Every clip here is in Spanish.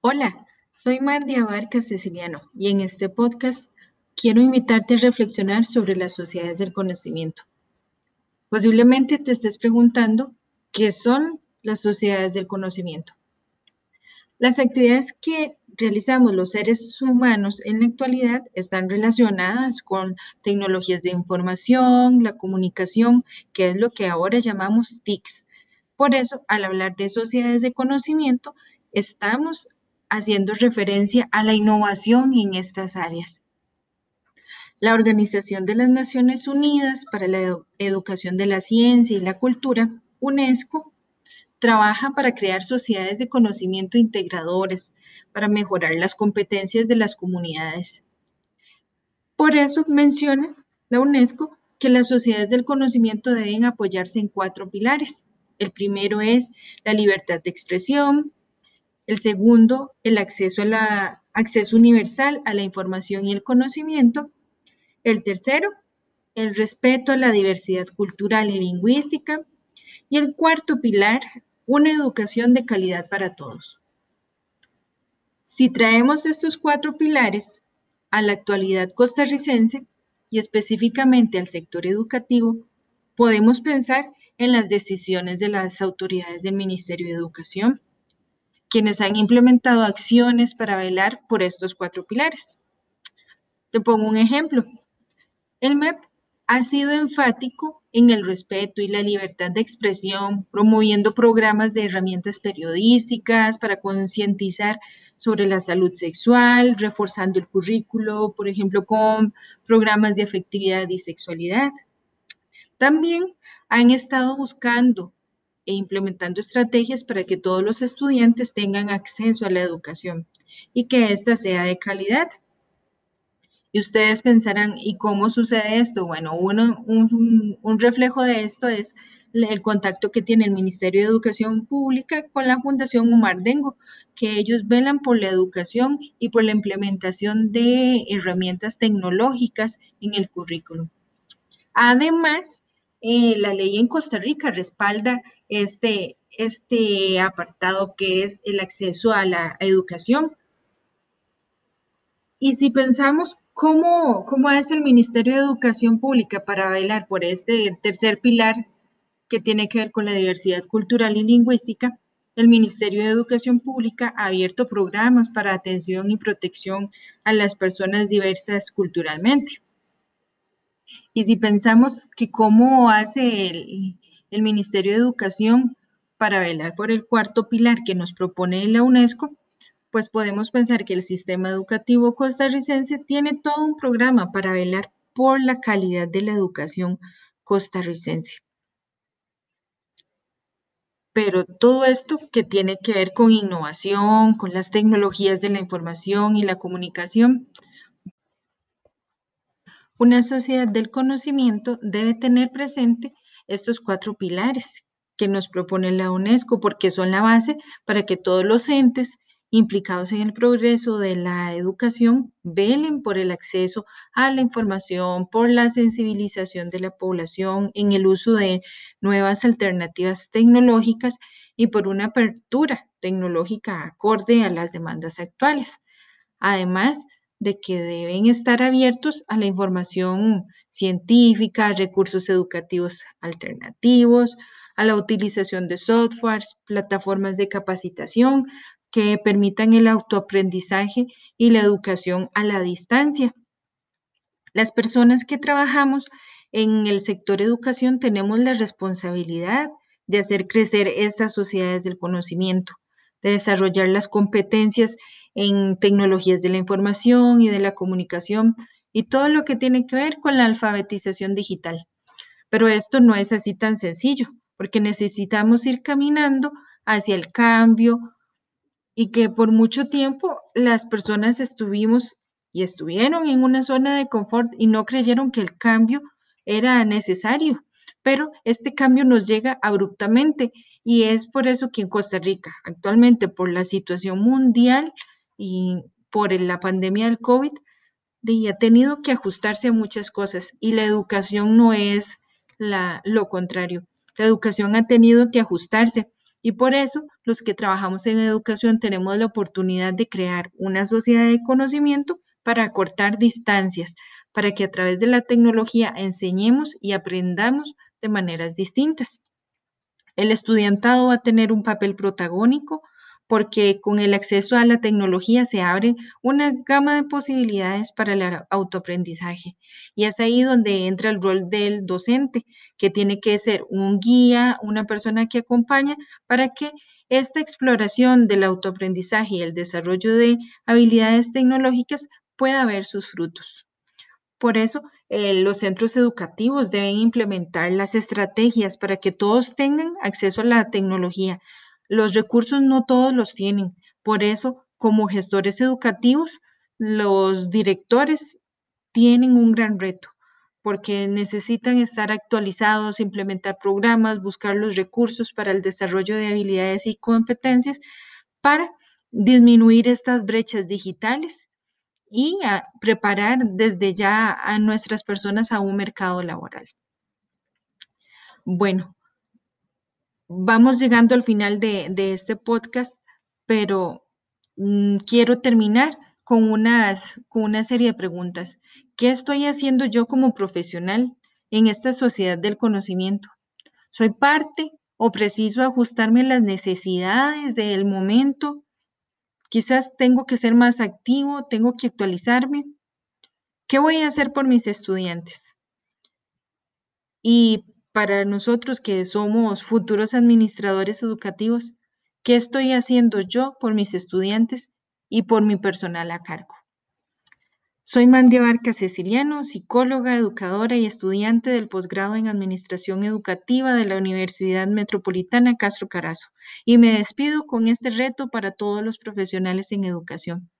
Hola, soy Mandy Abarca Ceciliano y en este podcast quiero invitarte a reflexionar sobre las sociedades del conocimiento. Posiblemente te estés preguntando qué son las sociedades del conocimiento. Las actividades que realizamos los seres humanos en la actualidad están relacionadas con tecnologías de información, la comunicación, que es lo que ahora llamamos TICs. Por eso, al hablar de sociedades de conocimiento, estamos haciendo referencia a la innovación en estas áreas. La Organización de las Naciones Unidas para la Educación de la Ciencia y la Cultura, UNESCO, trabaja para crear sociedades de conocimiento integradoras, para mejorar las competencias de las comunidades. Por eso menciona la UNESCO que las sociedades del conocimiento deben apoyarse en cuatro pilares. El primero es la libertad de expresión, el segundo, el acceso, acceso universal a la información y el conocimiento. El tercero, el respeto a la diversidad cultural y lingüística. Y el cuarto pilar, una educación de calidad para todos. Si traemos estos cuatro pilares a la actualidad costarricense y específicamente al sector educativo, podemos pensar en las decisiones de las autoridades del Ministerio de Educación, quienes han implementado acciones para velar por estos cuatro pilares. Te pongo un ejemplo. El MEP ha sido enfático en el respeto y la libertad de expresión, promoviendo programas de herramientas periodísticas para concientizar sobre la salud sexual, reforzando el currículo, por ejemplo, con programas de afectividad y sexualidad. También han estado buscando e implementando estrategias para que todos los estudiantes tengan acceso a la educación y que ésta sea de calidad. Y ustedes pensarán, ¿y cómo sucede esto? Bueno, uno, un, un reflejo de esto es el contacto que tiene el Ministerio de Educación Pública con la Fundación Omar Dengo, que ellos velan por la educación y por la implementación de herramientas tecnológicas en el currículum. Además, eh, la ley en Costa Rica respalda este, este apartado que es el acceso a la educación. Y si pensamos cómo, cómo hace el Ministerio de Educación Pública para velar por este tercer pilar que tiene que ver con la diversidad cultural y lingüística, el Ministerio de Educación Pública ha abierto programas para atención y protección a las personas diversas culturalmente. Y si pensamos que cómo hace el, Ministerio de Educación para velar por el cuarto pilar que nos propone la UNESCO, pues podemos pensar que el sistema educativo costarricense tiene todo un programa para velar por la calidad de la educación costarricense. Pero todo esto que tiene que ver con innovación, con las tecnologías de la información y la comunicación, una sociedad del conocimiento debe tener presente estos cuatro pilares que nos propone la UNESCO porque son la base para que todos los entes implicados en el progreso de la educación velen por el acceso a la información, por la sensibilización de la población en el uso de nuevas alternativas tecnológicas y por una apertura tecnológica acorde a las demandas actuales. Además, de que deben estar abiertos a la información científica, recursos educativos alternativos, a la utilización de softwares, plataformas de capacitación que permitan el autoaprendizaje y la educación a la distancia. Las personas que trabajamos en el sector educación tenemos la responsabilidad de hacer crecer estas sociedades del conocimiento, de desarrollar las competencias en tecnologías de la información y de la comunicación y todo lo que tiene que ver con la alfabetización digital. Pero esto no es así tan sencillo, porque necesitamos ir caminando hacia el cambio y que por mucho tiempo las personas estuvimos y estuvieron en una zona de confort y no creyeron que el cambio era necesario. Pero este cambio nos llega abruptamente y es por eso que en Costa Rica, actualmente por la situación mundial, y por la pandemia del COVID, y ha tenido que ajustarse a muchas cosas y la educación no es la, lo contrario. La educación ha tenido que ajustarse Y por eso los que trabajamos en educación tenemos la oportunidad de crear una sociedad de conocimiento para acortar distancias, para que a través de la tecnología enseñemos y aprendamos de maneras distintas. El estudiantado va a tener un papel protagónico porque con el acceso a la tecnología se abre una gama de posibilidades para el autoaprendizaje. Y es ahí donde entra el rol del docente, que tiene que ser un guía, una persona que acompaña para que esta exploración del autoaprendizaje y el desarrollo de habilidades tecnológicas pueda ver sus frutos. Por eso, eh, los centros educativos deben implementar las estrategias para que todos tengan acceso a la tecnología, los recursos no todos los tienen. Por eso, como gestores educativos, los directores tienen un gran reto porque necesitan estar actualizados, implementar programas, buscar los recursos para el desarrollo de habilidades y competencias para disminuir estas brechas digitales y preparar desde ya a nuestras personas a un mercado laboral. Bueno, vamos llegando al final de, este podcast, pero mm, quiero terminar con, unas, con una serie de preguntas. ¿Qué estoy haciendo yo como profesional en esta sociedad del conocimiento? ¿Soy parte o preciso ajustarme a las necesidades del momento? Quizás tengo que ser más activo, tengo que actualizarme. ¿Qué voy a hacer por mis estudiantes? Y para nosotros que somos futuros administradores educativos, ¿qué estoy haciendo yo por mis estudiantes y por mi personal a cargo? Soy Mandia Barca Ceciliano, psicóloga, educadora y estudiante del posgrado en Administración Educativa de la Universidad Metropolitana Castro Carazo, y me despido con este reto para todos los profesionales en educación.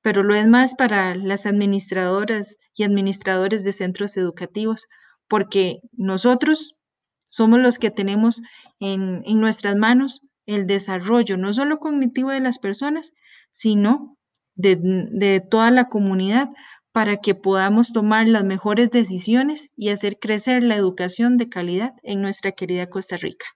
Pero lo es más para las administradoras y administradores de centros educativos, porque nosotros somos los que tenemos en, nuestras manos el desarrollo, no solo cognitivo de las personas, sino de, de toda la comunidad para que podamos tomar las mejores decisiones y hacer crecer la educación de calidad en nuestra querida Costa Rica.